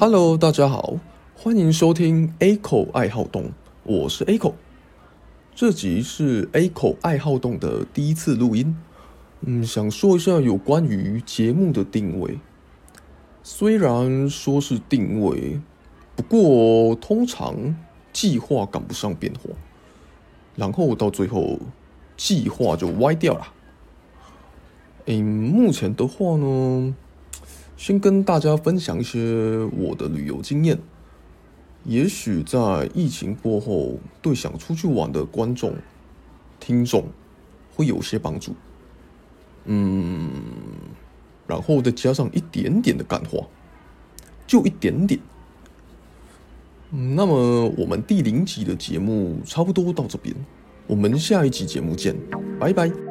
Hello，大家好，欢迎收听 A 口爱好动，我是 A 口。这集是 A 口爱好动的第一次录音，嗯，想说一下有关于节目的定位。虽然说是定位，不过通常计划赶不上变化，然后到最后计划就歪掉了。嗯，目前的话呢，先跟大家分享一些我的旅游经验，也许在疫情过后，对想出去玩的观众、听众会有些帮助。嗯，然后再加上一点点的感化，就一点点。那么我们第零集的节目差不多到这边，我们下一集节目见，拜拜。